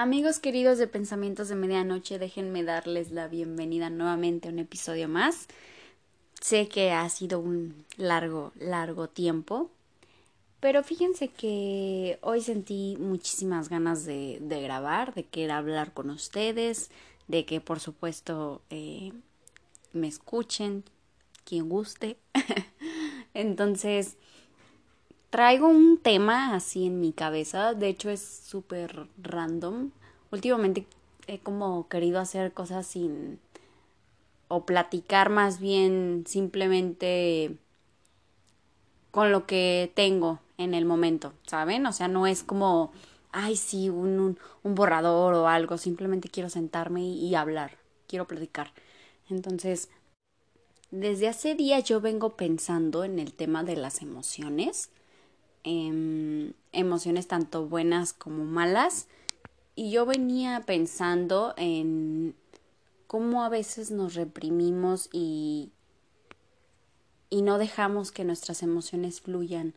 Amigos queridos de Pensamientos de Medianoche, déjenme darles la bienvenida nuevamente a un episodio más. Sé que ha sido un largo, largo tiempo, pero fíjense que hoy sentí muchísimas ganas de, de grabar, de querer hablar con ustedes, de que por supuesto eh, me escuchen, quien guste. Entonces, traigo un tema así en mi cabeza, de hecho es súper random. Últimamente he como querido hacer cosas sin... o platicar más bien simplemente con lo que tengo en el momento, ¿saben? O sea, no es como, ay, sí, un, un, borrador o algo, simplemente quiero sentarme y, y hablar, quiero platicar. Entonces, desde hace días yo vengo pensando en el tema de las emociones Em, emociones tanto buenas como malas. Y yo venía pensando en cómo a veces nos reprimimos y, y no dejamos que nuestras emociones fluyan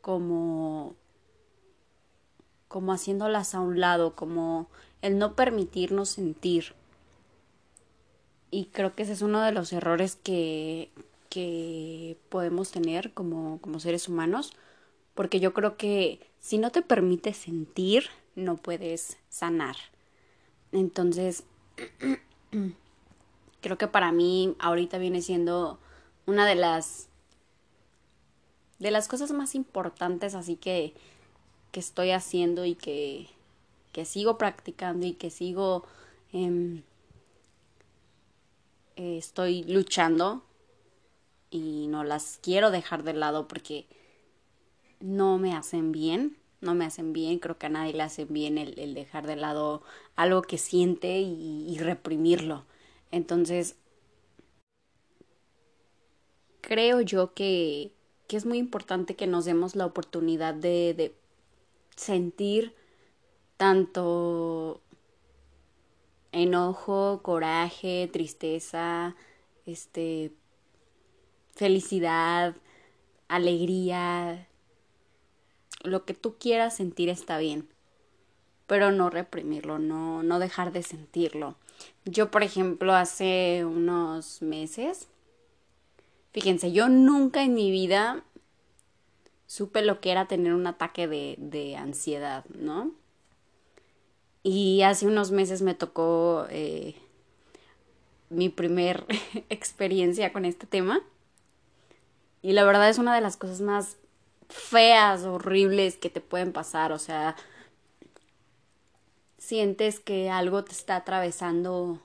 como como haciéndolas a un lado, como el no permitirnos sentir. Y creo que ese es uno de los errores que, que podemos tener como, como seres humanos, porque yo creo que si no te permite sentir, no puedes sanar. Entonces, creo que para mí ahorita viene siendo una de las de las cosas más importantes así que que estoy haciendo y que que sigo practicando y que sigo eh, estoy luchando y no las quiero dejar de lado porque no me hacen bien, no me hacen bien, creo que a nadie le hace bien el, dejar de lado algo que siente y, reprimirlo. Entonces, creo yo que, que, es muy importante que nos demos la oportunidad de, de sentir tanto enojo, coraje, tristeza, este felicidad, alegría, lo que tú quieras sentir está bien, pero no reprimirlo, no, no dejar de sentirlo. Yo, por ejemplo, hace unos meses, fíjense, yo nunca en mi vida supe lo que era tener un ataque de, de ansiedad, ¿no? Y hace unos meses me tocó eh, mi primer experiencia con este tema. Y la verdad es una de las cosas más feas, horribles que te pueden pasar. O sea, sientes que algo te está atravesando,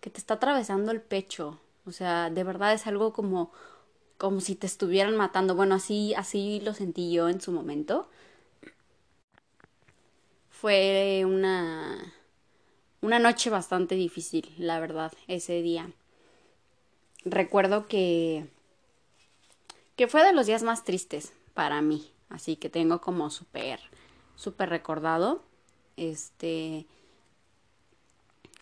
que te está atravesando el pecho. O sea, de verdad es algo como, como si te estuvieran matando. Bueno, así, así lo sentí yo en su momento. Fue una, una noche bastante difícil, la verdad, ese día. Recuerdo que que fue de los días más tristes para mí, así que tengo como súper, súper recordado. Este,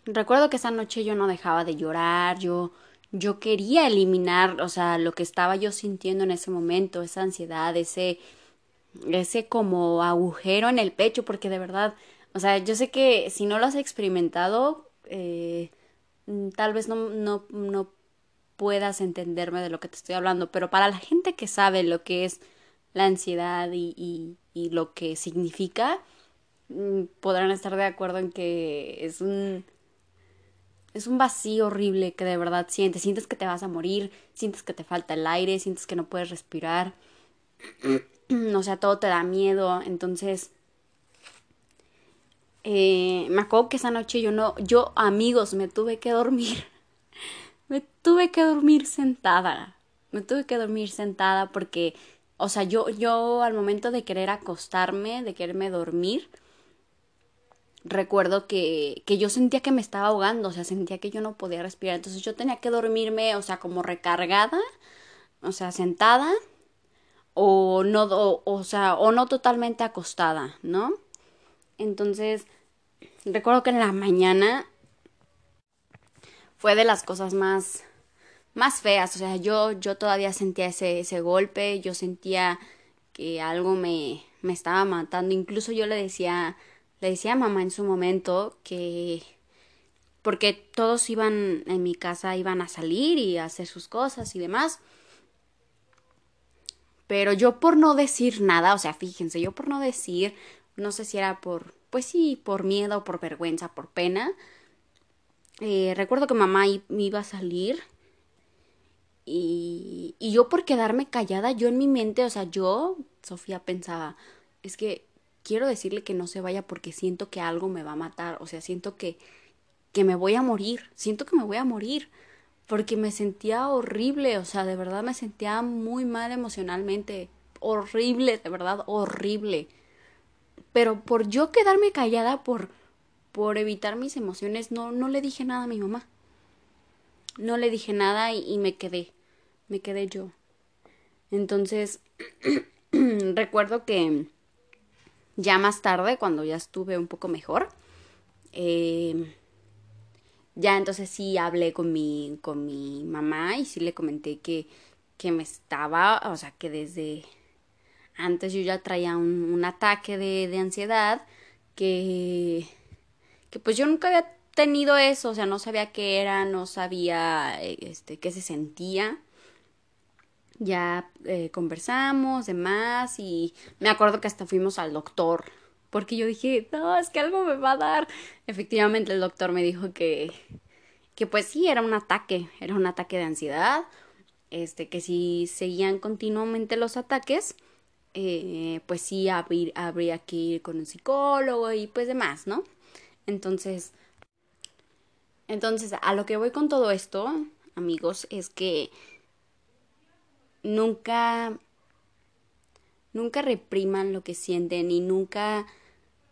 recuerdo que esa noche yo no dejaba de llorar, yo, yo quería eliminar, o sea, lo que estaba yo sintiendo en ese momento, esa ansiedad, ese, ese como agujero en el pecho, porque de verdad, o sea, yo sé que si no lo has experimentado, eh, tal vez no, no puedas entenderme de lo que te estoy hablando, pero para la gente que sabe lo que es la ansiedad y, y, lo que significa, mm, podrán estar de acuerdo en que es un es un vacío horrible que de verdad sientes, sientes que te vas a morir, sientes que te falta el aire, sientes que no puedes respirar, o sea, todo te da miedo, entonces eh, me acuerdo que esa noche yo no, yo amigos, me tuve que dormir me tuve que dormir sentada. Me tuve que dormir sentada porque, o sea, yo, yo al momento de querer acostarme, de quererme dormir, recuerdo que, que yo sentía que me estaba ahogando, o sea, sentía que yo no podía respirar. Entonces yo tenía que dormirme, o sea, como recargada, o sea, sentada, o no, o sea, o no totalmente acostada, ¿no? Entonces, recuerdo que en la mañana fue de las cosas más más feas, o sea, yo yo todavía sentía ese ese golpe, yo sentía que algo me me estaba matando, incluso yo le decía le decía a mamá en su momento que porque todos iban en mi casa iban a salir y a hacer sus cosas y demás. Pero yo por no decir nada, o sea, fíjense, yo por no decir, no sé si era por, pues sí, por miedo, por vergüenza, por pena. Eh, recuerdo que mamá iba a salir y, y yo por quedarme callada, yo en mi mente, o sea, yo, Sofía, pensaba, es que quiero decirle que no se vaya porque siento que algo me va a matar, o sea, siento que, que me voy a morir, siento que me voy a morir, porque me sentía horrible, o sea, de verdad me sentía muy mal emocionalmente, horrible, de verdad, horrible. Pero por yo quedarme callada, por, por evitar mis emociones, no, no le dije nada a mi mamá. No le dije nada y, me quedé, me quedé yo. Entonces, recuerdo que ya más tarde, cuando ya estuve un poco mejor, eh, ya entonces sí hablé con mi, con mi mamá y sí le comenté que, que me estaba, o sea, que desde antes yo ya traía un, un ataque de, de ansiedad, que, que pues yo nunca había tenido eso, o sea, no sabía qué era, no sabía este, qué se sentía ya eh, conversamos, demás, y me acuerdo que hasta fuimos al doctor, porque yo dije, no, es que algo me va a dar. Efectivamente, el doctor me dijo que, que pues sí, era un ataque, era un ataque de ansiedad, este, que si seguían continuamente los ataques, eh, pues sí, habría que ir con un psicólogo y pues demás, ¿no? Entonces, entonces, a lo que voy con todo esto, amigos, es que nunca, nunca repriman lo que sienten y nunca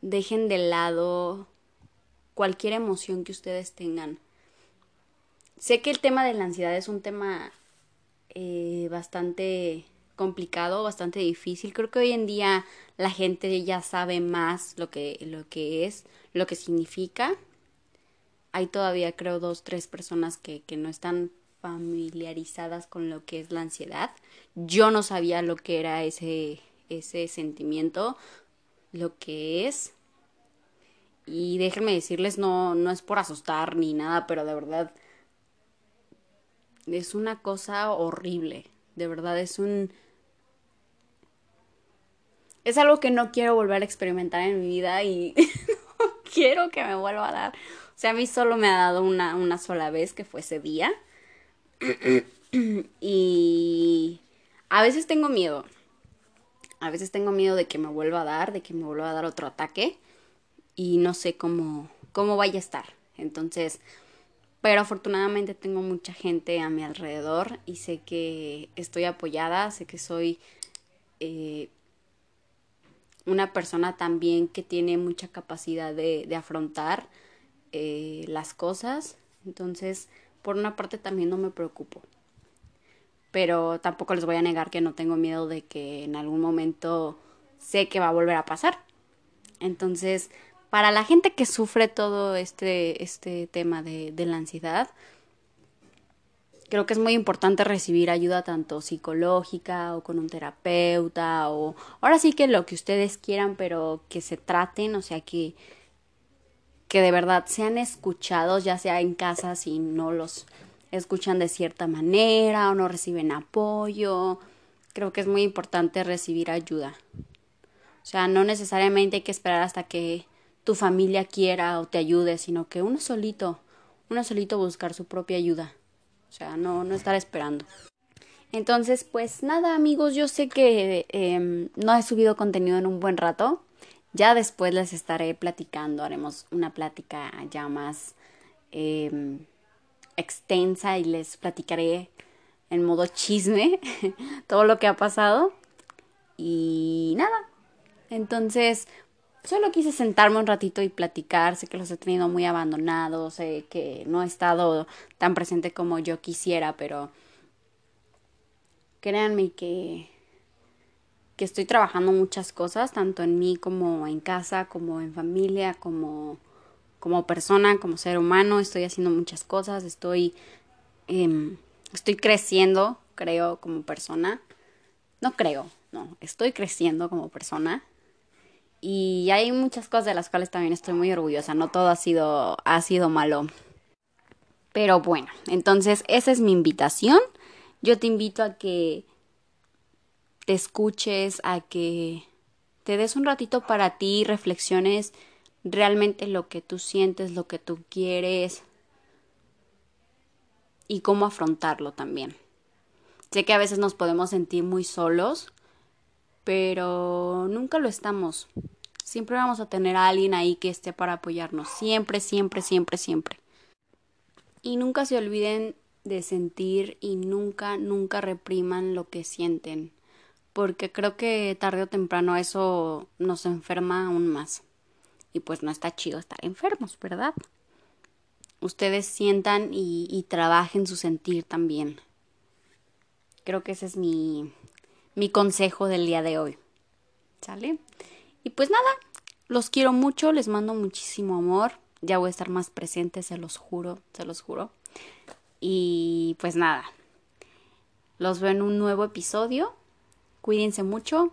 dejen de lado cualquier emoción que ustedes tengan. Sé que el tema de la ansiedad es un tema eh, bastante complicado, bastante difícil. Creo que hoy en día la gente ya sabe más lo que, lo que es, lo que significa. Hay todavía, creo, dos, tres personas que, que no están familiarizadas con lo que es la ansiedad. Yo no sabía lo que era ese, ese sentimiento, lo que es. Y déjenme decirles, no, no es por asustar ni nada, pero de verdad es una cosa horrible. De verdad es un... Es algo que no quiero volver a experimentar en mi vida y no quiero que me vuelva a dar. O sea, a mí solo me ha dado una, una sola vez, que fue ese día. y a veces tengo miedo. A veces tengo miedo de que me vuelva a dar, de que me vuelva a dar otro ataque y no sé cómo cómo vaya a estar. Entonces, pero afortunadamente tengo mucha gente a mi alrededor y sé que estoy apoyada, sé que soy eh, una persona también que tiene mucha capacidad de, de afrontar eh, las cosas. Entonces, por una parte también no me preocupo. Pero tampoco les voy a negar que no tengo miedo de que en algún momento sé que va a volver a pasar. Entonces, para la gente que sufre todo este, este tema de, de la ansiedad, creo que es muy importante recibir ayuda tanto psicológica o con un terapeuta o ahora sí que lo que ustedes quieran, pero que se traten, o sea, que, que de verdad sean escuchados, ya sea en casa si no los escuchan de cierta manera o no reciben apoyo. Creo que es muy importante recibir ayuda. O sea, no necesariamente hay que esperar hasta que tu familia quiera o te ayude, sino que uno solito, uno solito buscar su propia ayuda. O sea, no, no estar esperando. Entonces, pues nada amigos, yo sé que eh, no he subido contenido en un buen rato. Ya después les estaré platicando, haremos una plática ya más eh, extensa y les platicaré en modo chisme todo lo que ha pasado. Y nada, entonces solo quise sentarme un ratito y platicar, sé que los he tenido muy abandonados, sé que no he estado tan presente como yo quisiera, pero créanme que que estoy trabajando muchas cosas, tanto en mí como en casa, como en familia, como, como persona, como ser humano. Estoy haciendo muchas cosas, estoy, eh, estoy creciendo, creo, como persona. No creo, no, estoy creciendo como persona. Y hay muchas cosas de las cuales también estoy muy orgullosa. No todo ha sido, ha sido malo. Pero bueno, entonces esa es mi invitación. Yo te invito a que te escuches, a que te des un ratito para ti, reflexiones realmente lo que tú sientes, lo que tú quieres y cómo afrontarlo también. Sé que a veces nos podemos sentir muy solos, pero nunca lo estamos. Siempre vamos a tener a alguien ahí que esté para apoyarnos. Siempre, siempre, siempre, siempre. Y nunca se olviden de sentir y nunca, nunca repriman lo que sienten. Porque creo que tarde o temprano eso nos enferma aún más. Y pues no está chido estar enfermos, ¿verdad? Ustedes sientan y, trabajen su sentir también. Creo que ese es mi, mi consejo del día de hoy. ¿Sale? Y pues nada, los quiero mucho, les mando muchísimo amor. Ya voy a estar más presente, se los juro, se los juro. Y pues nada, los veo en un nuevo episodio. Cuídense mucho